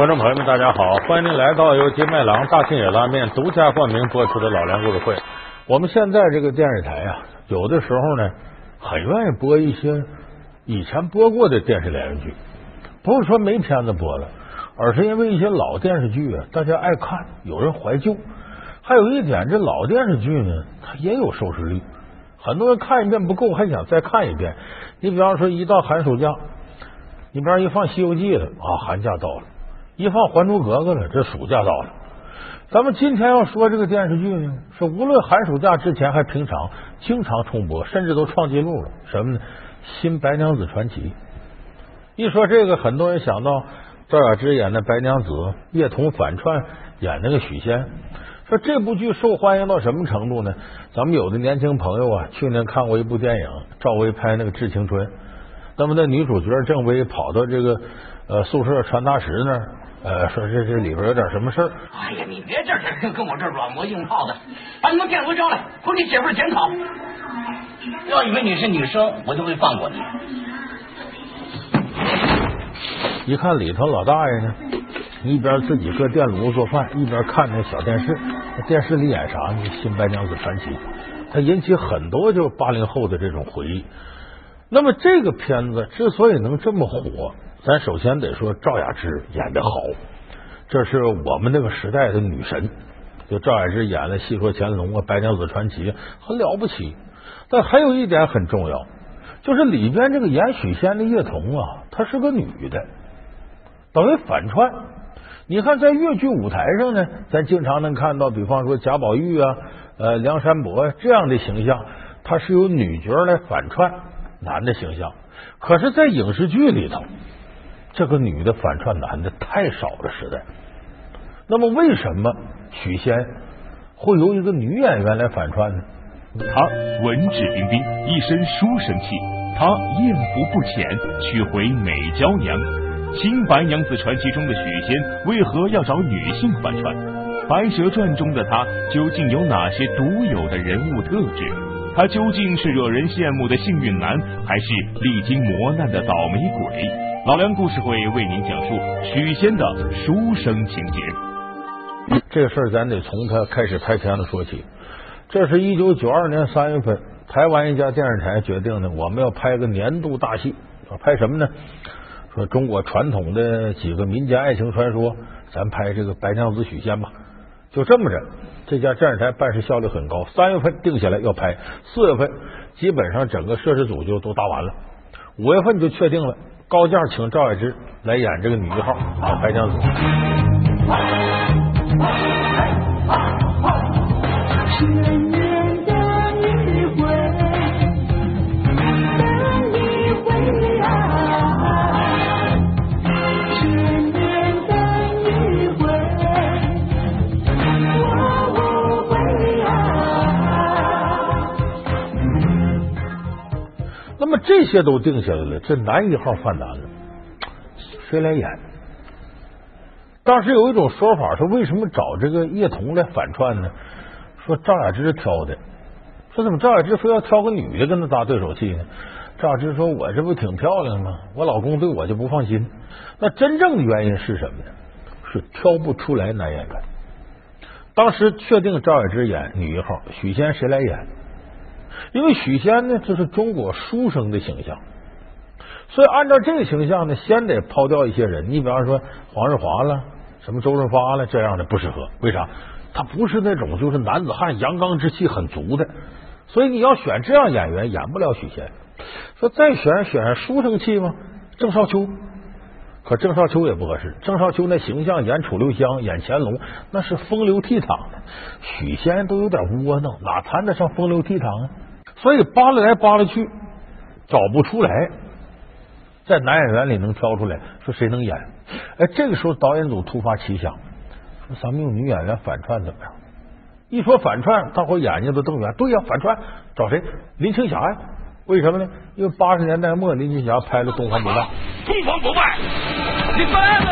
观众朋友们，大家好，欢迎您来到由金麦郎大庆野拉面独家冠名播出的老梁故事会。我们现在这个电视台啊，有的时候呢，很愿意播一些以前播过的电视连续剧，不是说没片子播了，而是因为一些老电视剧啊，大家爱看，有人怀旧。还有一点，这老电视剧呢，它也有收视率，很多人看一遍不够，还想再看一遍。你比方说，一到寒暑假，你比方一放《西游记》了啊，寒假到了。一放《还珠格格》了，这暑假到了。咱们今天要说这个电视剧呢，是无论寒暑假之前还平常，经常重播，甚至都创纪录了。什么呢？《新白娘子传奇》。一说这个，很多人想到赵雅芝演的白娘子，叶童反串演那个许仙。说这部剧受欢迎到什么程度呢？咱们有的年轻朋友啊，去年看过一部电影，赵薇拍那个《致青春》，那么那女主角郑薇跑到这个呃宿舍传达室那儿。呃，说这这里边有点什么事儿？哎呀，你别这跟跟我这软磨硬泡的，把你们电回招来，给你写份检讨。要以为你是女生，我就会放过你。一看里头老大爷呢，一边自己搁电炉做饭，一边看那小电视。电视里演啥呢？《新白娘子传奇》，它引起很多就是八零后的这种回忆。那么这个片子之所以能这么火。咱首先得说赵雅芝演的好，这是我们那个时代的女神。就赵雅芝演了《戏说乾隆》啊，《白娘子传奇》很了不起。但还有一点很重要，就是里边这个演许仙的叶童啊，她是个女的，等于反串。你看在越剧舞台上呢，咱经常能看到，比方说贾宝玉啊、呃梁山伯这样的形象，她是由女角来反串男的形象。可是，在影视剧里头。这个女的反串男的太少了，时代。那么为什么许仙会由一个女演员来反串呢？她文质彬彬，一身书生气；她艳福不浅，娶回美娇娘。新白娘子传奇中的许仙为何要找女性反串？白蛇传中的他究竟有哪些独有的人物特质？他究竟是惹人羡慕的幸运男，还是历经磨难的倒霉鬼？老梁故事会为您讲述许仙的书生情节。这个事儿咱得从他开始拍片子说起。这是一九九二年三月份，台湾一家电视台决定呢，我们要拍个年度大戏。说拍什么呢？说中国传统的几个民间爱情传说，咱拍这个白娘子许仙吧。就这么着，这家电视台办事效率很高。三月份定下来要拍，四月份基本上整个摄制组就都搭完了，五月份就确定了。高价请赵雅芝来演这个女一号白娘子。那么这些都定下来了，这男一号犯难了，谁来演？当时有一种说法说，为什么找这个叶童来反串呢？说赵雅芝挑的，说怎么赵雅芝非要挑个女的跟他搭对手戏呢？赵雅芝说：“我这不挺漂亮吗？我老公对我就不放心。”那真正的原因是什么呢？是挑不出来男演员。当时确定赵雅芝演女一号，许仙谁来演？因为许仙呢，这是中国书生的形象，所以按照这个形象呢，先得抛掉一些人。你比方说黄日华了，什么周润发了，这样的不适合。为啥？他不是那种就是男子汉阳刚之气很足的，所以你要选这样演员，演不了许仙。说再选选书生气吗？郑少秋，可郑少秋也不合适。郑少秋那形象演楚留香、演乾隆，那是风流倜傥的。许仙都有点窝囊，哪谈得上风流倜傥啊？所以扒拉来扒拉去，找不出来，在男演员里能挑出来，说谁能演？哎，这个时候导演组突发奇想，说咱们用女演员反串怎么样？一说反串，大伙眼睛都瞪圆。对呀，反串找谁？林青霞呀？为什么呢？因为八十年代末林青霞拍了《东方不败》，东方不败，你败了。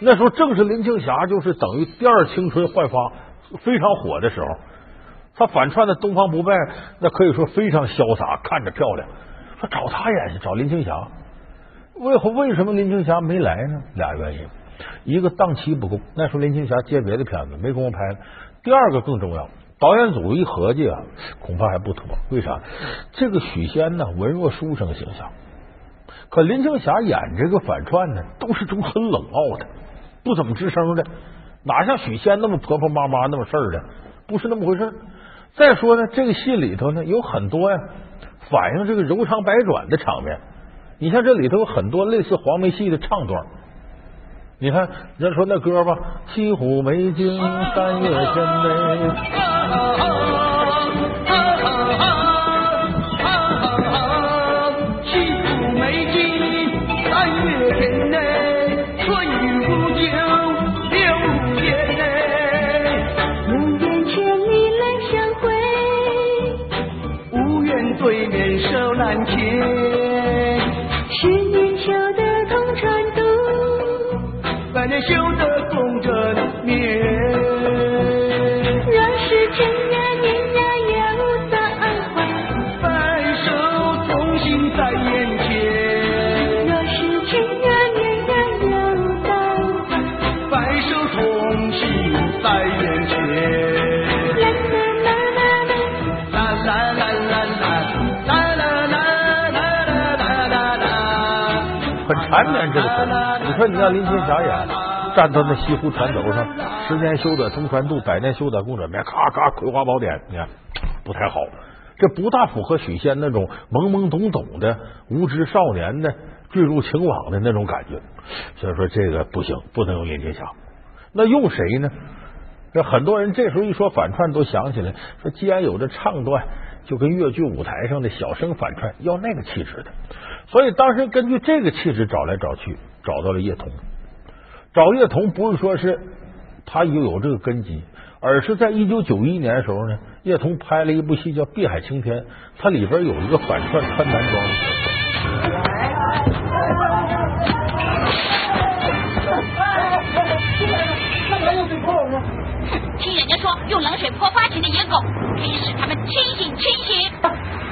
那时候正是林青霞就是等于第二青春焕发非常火的时候。他反串的《东方不败》，那可以说非常潇洒，看着漂亮。说找他演去，找林青霞。为何为什么林青霞没来呢？俩原因，一个档期不够，那时候林青霞接别的片子没工夫拍。第二个更重要，导演组一合计啊，恐怕还不妥。为啥？这个许仙呢，文弱书生形象，可林青霞演这个反串呢，都是种很冷傲的，不怎么吱声的，哪像许仙那么婆婆妈妈那么事儿的，不是那么回事。再说呢，这个戏里头呢有很多呀，反映这个柔肠百转的场面。你像这里头有很多类似黄梅戏的唱段。你看，人家说那歌吧，《西湖美景三月天》嘞。缠绵这个词你说你让林青霞演，站到那西湖船头上，十年修得同船渡，百年修得共枕眠，咔咔葵花宝典，你看不太好，这不大符合许仙那种懵懵懂懂的无知少年的坠入情网的那种感觉。所以说这个不行，不能用林青霞。那用谁呢？这很多人这时候一说反串，都想起来说，既然有这唱段，就跟越剧舞台上的小生反串要那个气质的。所以当时根据这个气质找来找去，找到了叶童。找叶童不是说是他又有这个根基，而是在一九九一年的时候呢，叶童拍了一部戏叫《碧海青天》，它里边有一个反串穿男装用冷水泼发情的野狗，可以使他们清醒清醒。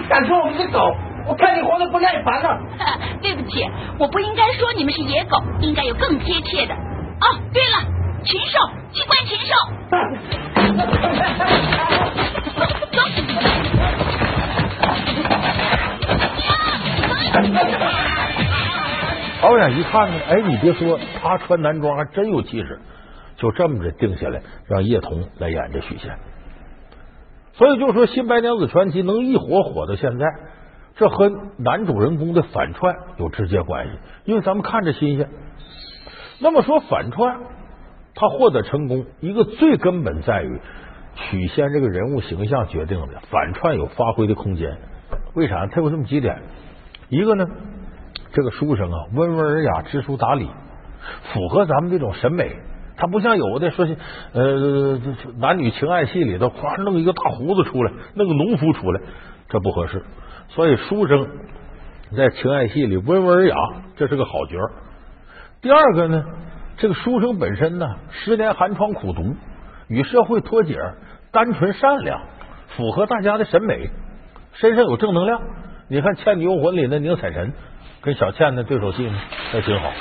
敢说我们是狗？我看你活得不耐烦了。对不起，我不应该说你们是野狗，应该有更贴切的。哦，对了，禽兽，机关禽兽。导演一看呢，哎，你别说，他穿男装还真有气势，就这么着定下来，让叶童来演这许仙。所以就说《新白娘子传奇》能一火火到现在。这和男主人公的反串有直接关系，因为咱们看着新鲜。那么说反串，他获得成功，一个最根本在于许仙这个人物形象决定的，反串有发挥的空间。为啥？他有这么几点：一个呢，这个书生啊，温文尔雅，知书达理，符合咱们这种审美。他不像有的说是呃男女情爱戏里头，夸弄一个大胡子出来，弄个农夫出来，这不合适。所以书生在情爱戏里温文尔雅，这是个好角。第二个呢，这个书生本身呢，十年寒窗苦读，与社会脱节，单纯善良，符合大家的审美，身上有正能量。你看《倩女幽魂》里那宁采臣跟小倩的对手戏呢，那挺好。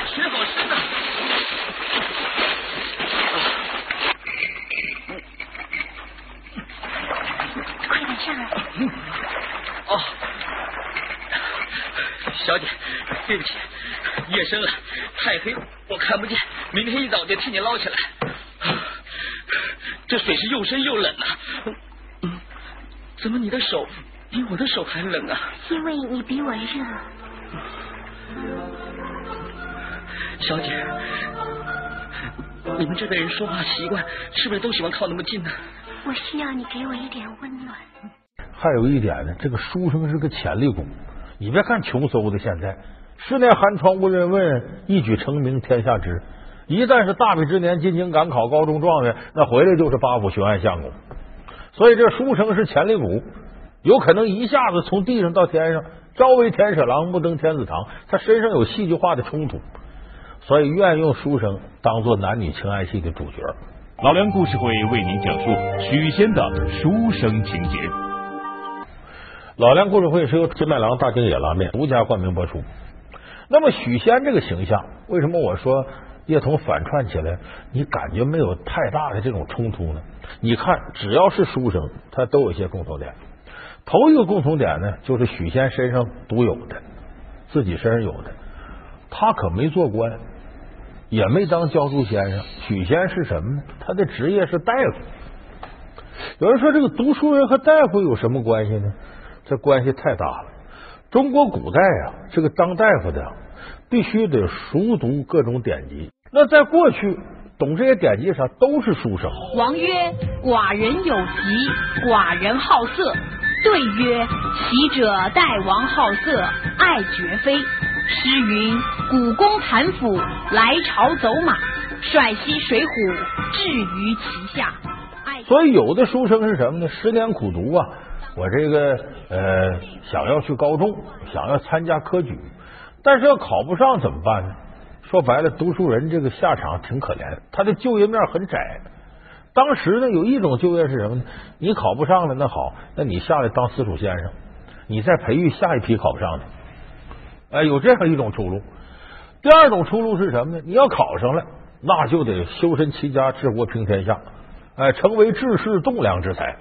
小姐，对不起，夜深了，太黑，我看不见。明天一早就替你捞起来。这水是又深又冷啊！怎么你的手比我的手还冷啊？因为你比我热。小姐，你们这辈人说话习惯是不是都喜欢靠那么近呢？我需要你给我一点温暖。还有一点呢，这个书生是个潜力股。你别看穷嗖的，现在十年寒窗无人问，一举成名天下知。一旦是大比之年进京赶考高中状元，那回来就是八府巡按相公。所以这书生是潜力股，有可能一下子从地上到天上，朝为田舍郎，暮登天子堂。他身上有戏剧化的冲突，所以愿用书生当做男女情爱戏的主角。老梁故事会为您讲述许仙的书生情节。老梁故事会是由金麦郎大京野拉面独家冠名播出。那么许仙这个形象，为什么我说叶童反串起来，你感觉没有太大的这种冲突呢？你看，只要是书生，他都有一些共同点。头一个共同点呢，就是许仙身上独有的，自己身上有的，他可没做官，也没当教书先生。许仙是什么呢？他的职业是大夫。有人说，这个读书人和大夫有什么关系呢？这关系太大了。中国古代啊，这个当大夫的必须得熟读各种典籍。那在过去，懂这些典籍啥都是书生。王曰：“寡人有疾，寡人好色。”对曰：“其者大王好色，爱绝非。”诗云：“古公盘斧，来朝走马，率西水浒，至于其下。”所以有的书生是什么呢？十年苦读啊，我这个呃想要去高中，想要参加科举，但是要考不上怎么办呢？说白了，读书人这个下场挺可怜，他的就业面很窄。当时呢，有一种就业是什么呢？你考不上了，那好，那你下来当私塾先生，你再培育下一批考不上的。哎，有这样一种出路。第二种出路是什么呢？你要考上了，那就得修身齐家治国平天下，哎，成为治世栋梁之才。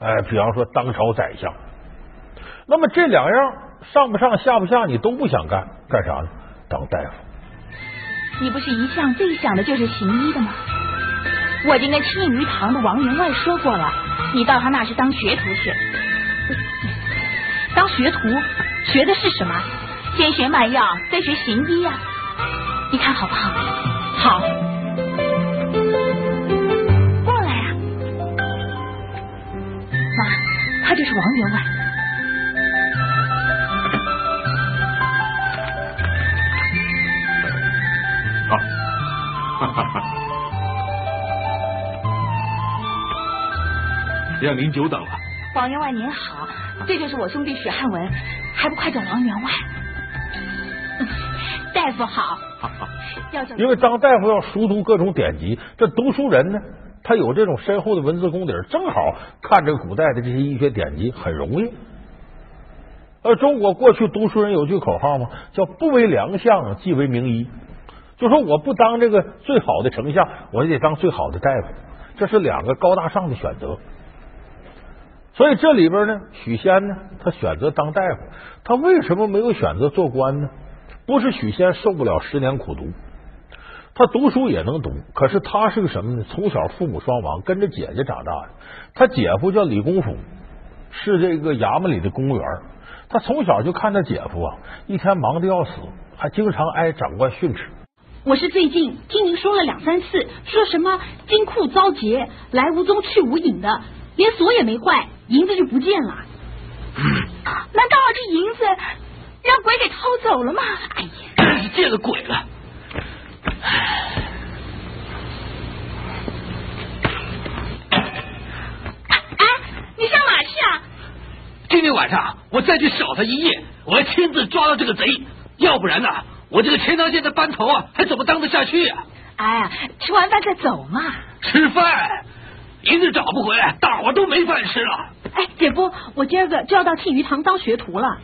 哎，比方说当朝宰相。那么这两样上不上下不下，你都不想干，干啥呢？当大夫。你不是一向最想的就是行医的吗？我已经跟青鱼堂的王员外说过了，你到他那是当学徒去。当学徒学的是什么？先学卖药，再学行医呀。你看好不好？好。就是王员外。好，哈哈哈。让您久等了，王员外您好，这就是我兄弟许汉文，还不快叫王员外？大夫好，要因为当大夫要熟读各种典籍，这读书人呢，他有这种深厚的文字功底，正好看这古代的这些医学典籍很容易。而中国过去读书人有句口号吗？叫不为良相，即为名医。就说我不当这个最好的丞相，我也得当最好的大夫，这是两个高大上的选择。所以这里边呢，许仙呢，他选择当大夫，他为什么没有选择做官呢？不是许仙受不了十年苦读，他读书也能读，可是他是个什么呢？从小父母双亡，跟着姐姐长大的。他姐夫叫李公甫，是这个衙门里的公务员。他从小就看他姐夫啊，一天忙得要死，还经常挨长官训斥。我是最近听您说了两三次，说什么金库遭劫，来无踪去无影的，连锁也没坏。银子就不见了，难道这银子让鬼给偷走了吗？哎呀，真是见了鬼了！哎，你上哪去啊？今天晚上我再去守他一夜，我要亲自抓到这个贼，要不然呢，我这个钱塘县的班头啊，还怎么当得下去啊？哎呀，吃完饭再走嘛。吃饭，银子找不回来，大伙都没饭吃了。哎，姐夫，我今儿个就要到庆余堂当学徒了。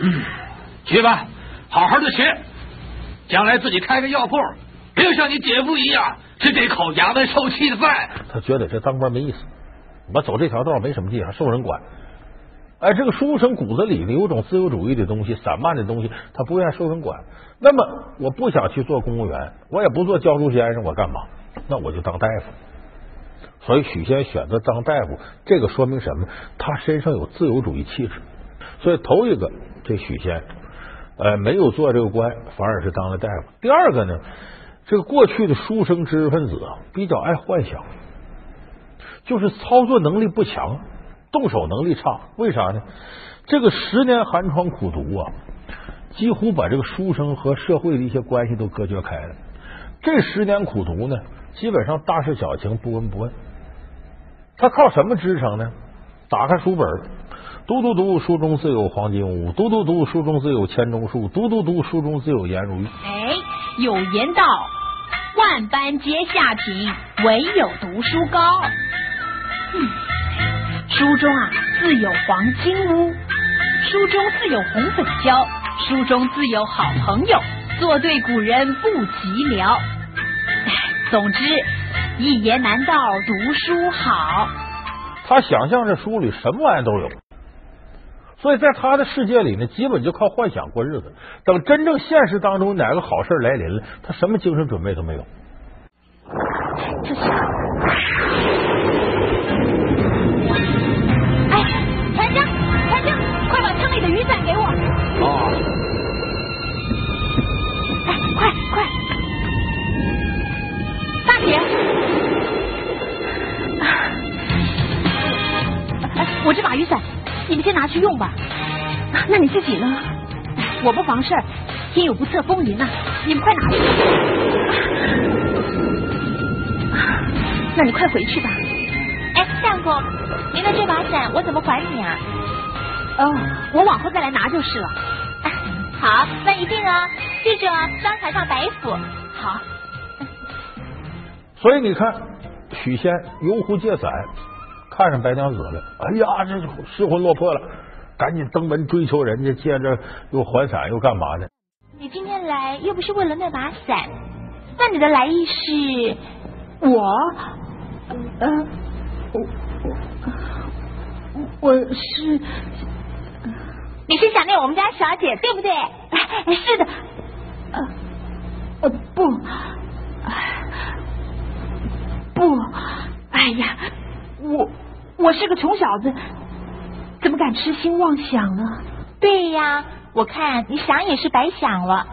嗯，去吧，好好的学，将来自己开个药铺，别像你姐夫一样吃这口衙门受气的饭。他觉得这当官没意思，我走这条道没什么地方，受人管。哎，这个书生骨子里呢有种自由主义的东西，散漫的东西，他不愿意受人管。那么，我不想去做公务员，我也不做教书先生，我干嘛？那我就当大夫。所以许仙选择当大夫，这个说明什么？他身上有自由主义气质。所以头一个，这许仙呃没有做这个官，反而是当了大夫。第二个呢，这个过去的书生知识分子啊，比较爱幻想，就是操作能力不强，动手能力差。为啥呢？这个十年寒窗苦读啊，几乎把这个书生和社会的一些关系都隔绝开了。这十年苦读呢，基本上大事小情不闻不问。他靠什么支撑呢？打开书本，读读读，书中自有黄金屋；读读读，书中自有钱钟书；读读读，书中自有颜如玉。哎，有言道：“万般皆下品，唯有读书高。”嗯，书中啊自有黄金屋，书中自有红粉交，书中自有好朋友，做对古人不寂寥。总之，一言难道读书好。他想象这书里什么玩意都有，所以在他的世界里呢，基本就靠幻想过日子。等真正现实当中哪个好事来临了，他什么精神准备都没有。这是。快把舱里的雨伞给我。哦。哎，快快！大姐。哎，我这把雨伞，你们先拿去用吧。那你自己呢？我不妨事儿，天有不测风云呐，你们快拿去。那你快回去吧。哎，相公，您的这把伞我怎么还你啊？哦，我往后再来拿就是了。好，那一定啊，记着双台上白虎。好。所以你看，许仙游湖借伞，看上白娘子了。哎呀，这失魂落魄了，赶紧登门追求人家，借着又还伞又干嘛的？你今天来又不是为了那把伞，那你的来意是？我，呃，我我我是，你是想念我们家小姐对不对？是的，呃呃不，不，哎呀，我我是个穷小子，怎么敢痴心妄想呢？对呀，我看你想也是白想了。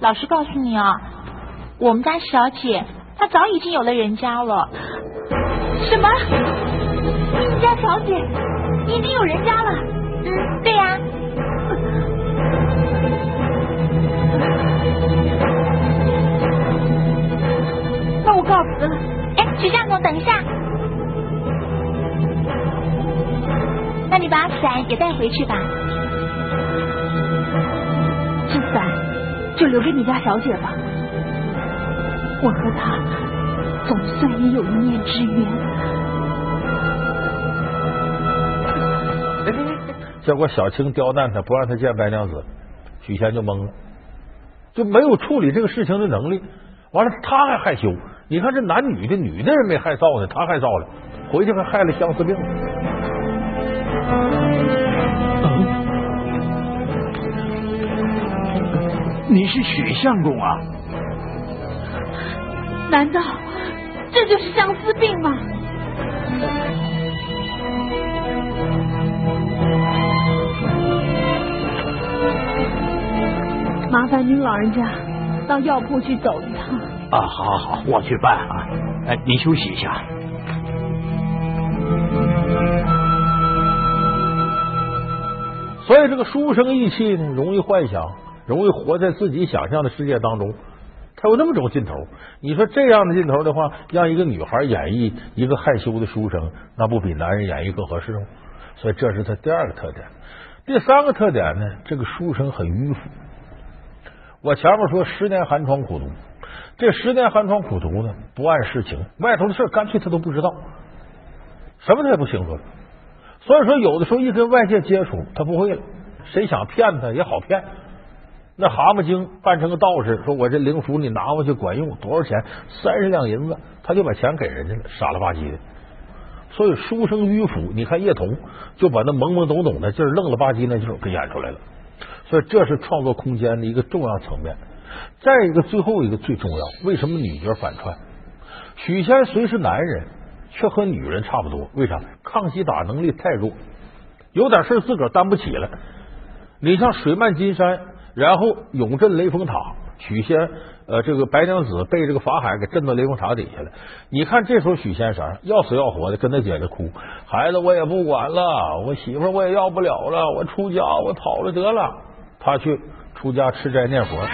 老实告诉你啊，我们家小姐。她早已经有了人家了。什么？你们家小姐已经有人家了？嗯，对呀。那我告辞了。哎，徐相公，等一下。那你把伞也带回去吧。这伞就留给你家小姐吧。我和她总算也有一面之缘。结果小青刁难他，不让他见白娘子，许仙就懵了，就没有处理这个事情的能力。完了，他还害羞。你看这男女的，女的人没害臊呢，他害臊了，回去还害了相思病。你是许相公啊？难道这就是相思病吗？麻烦您老人家到药铺去走一趟。啊，好，好，好，我去办啊。哎，您休息一下。所以这个书生意气呢，容易幻想，容易活在自己想象的世界当中。他有那么种劲头，你说这样的劲头的话，让一个女孩演绎一个害羞的书生，那不比男人演绎更合适吗？所以这是他第二个特点。第三个特点呢，这个书生很迂腐。我前面说十年寒窗苦读，这十年寒窗苦读呢，不谙世情，外头的事干脆他都不知道，什么他也不清楚。所以说，有的时候一跟外界接触，他不会了，谁想骗他也好骗。那蛤蟆精扮成个道士，说我这灵符你拿回去管用，多少钱？三十两银子，他就把钱给人家了，傻了吧唧的。所以书生迂腐，你看叶童就把那懵懵懂懂的劲儿、愣了吧唧那劲儿给演出来了。所以这是创作空间的一个重要层面。再一个，最后一个最重要，为什么女角反串？许仙虽是男人，却和女人差不多。为啥？抗击打能力太弱，有点事自个儿担不起了。你像水漫金山。然后永镇雷峰塔，许仙呃，这个白娘子被这个法海给震到雷峰塔底下了。你看这时候许仙啥要死要活的跟他姐姐哭，孩子我也不管了，我媳妇我也要不了了，我出家我跑了得了。他去出家吃斋念佛。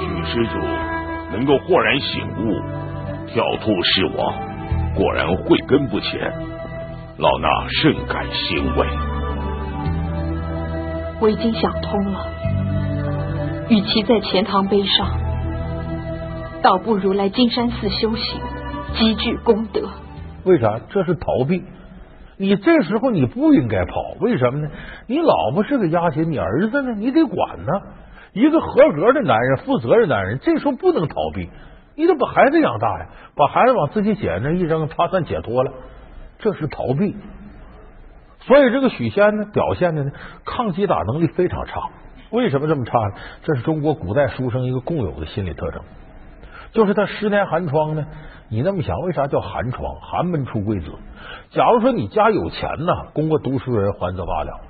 女施主能够豁然醒悟，跳兔是我。果然慧根不浅，老衲甚感欣慰。我已经想通了，与其在钱塘碑上，倒不如来金山寺修行，积聚功德。为啥？这是逃避。你这时候你不应该跑，为什么呢？你老婆是个丫鬟，你儿子呢？你得管呢。一个合格的男人、负责任男人，这时候不能逃避，你得把孩子养大呀，把孩子往自己姐那一扔，他算解脱了。这是逃避。所以这个许仙呢，表现的呢，抗击打能力非常差。为什么这么差呢？这是中国古代书生一个共有的心理特征，就是他十年寒窗呢。你那么想，为啥叫寒窗？寒门出贵子。假如说你家有钱呢，供个读书人还则罢了；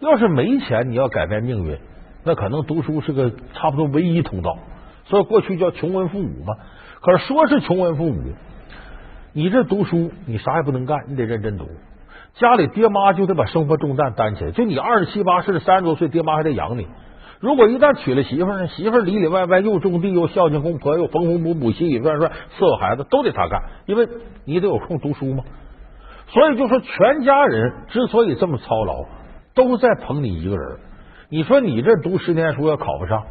要是没钱，你要改变命运，那可能读书是个差不多唯一通道。所以过去叫穷文富武嘛。可是说是穷文富武，你这读书你啥也不能干，你得认真读。家里爹妈就得把生活重担担起来。就你二十七八岁、三十多岁，爹妈还得养你。如果一旦娶了媳妇呢，媳妇里里外外又种地又孝敬公婆又缝缝补补洗洗涮涮伺候孩子都得他干，因为你得有空读书嘛。所以就说全家人之所以这么操劳，都在捧你一个人。你说你这读十年书要考不上，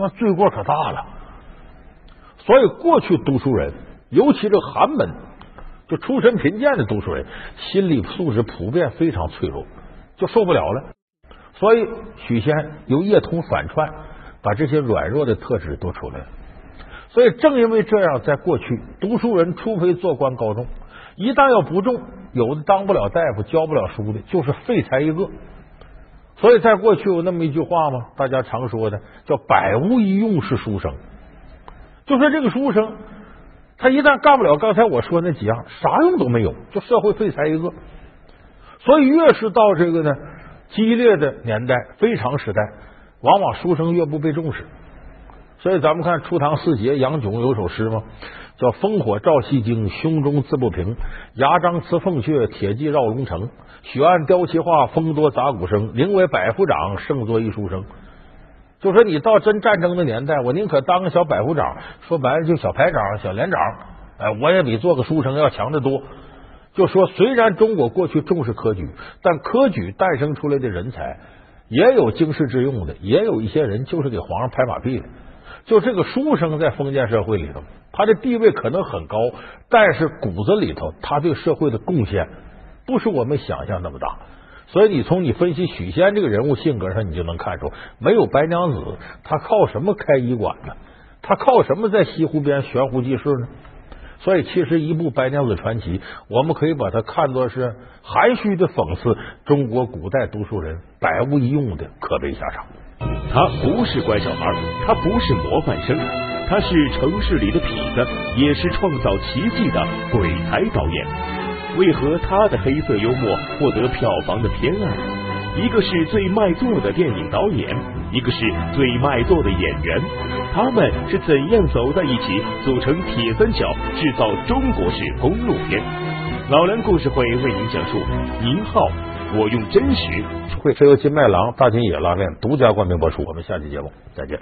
那罪过可大了。所以过去读书人，尤其这寒门，就出身贫贱的读书人，心理素质普遍非常脆弱，就受不了了。所以许仙由叶童反串，把这些软弱的特质都出来了。所以正因为这样，在过去读书人除非做官高中，一旦要不中，有的当不了大夫、教不了书的，就是废材一个。所以在过去有那么一句话吗？大家常说的叫“百无一用是书生”，就说这个书生，他一旦干不了刚才我说那几样，啥用都没有，就社会废材一个。所以越是到这个呢。激烈的年代，非常时代，往往书生越不被重视。所以咱们看初唐四杰杨炯有首诗吗？叫“烽火照西京，胸中自不平。牙璋刺凤阙，铁骑绕龙城。雪暗雕旗画，风多杂鼓声。宁为百夫长，胜作一书生。”就说你到真战争的年代，我宁可当个小百夫长，说白了就小排长、小连长，哎，我也比做个书生要强得多。就说，虽然中国过去重视科举，但科举诞生出来的人才也有经世致用的，也有一些人就是给皇上拍马屁的。就这个书生在封建社会里头，他的地位可能很高，但是骨子里头他对社会的贡献不是我们想象那么大。所以你从你分析许仙这个人物性格上，你就能看出，没有白娘子，他靠什么开医馆呢？他靠什么在西湖边悬壶济世呢？所以，其实一部《白娘子传奇》，我们可以把它看作是含蓄的讽刺中国古代读书人百无一用的可悲下场。他不是乖小孩，他不是模范生，他是城市里的痞子，也是创造奇迹的鬼才导演。为何他的黑色幽默获得票房的偏爱？一个是最卖座的电影导演，一个是最卖座的演员，他们是怎样走在一起，组成铁三角，制造中国式公路片？老梁故事会为您讲述。宁浩，我用真实。会是由金麦郎大金野拉面独家冠名播出。我们下期节目再见。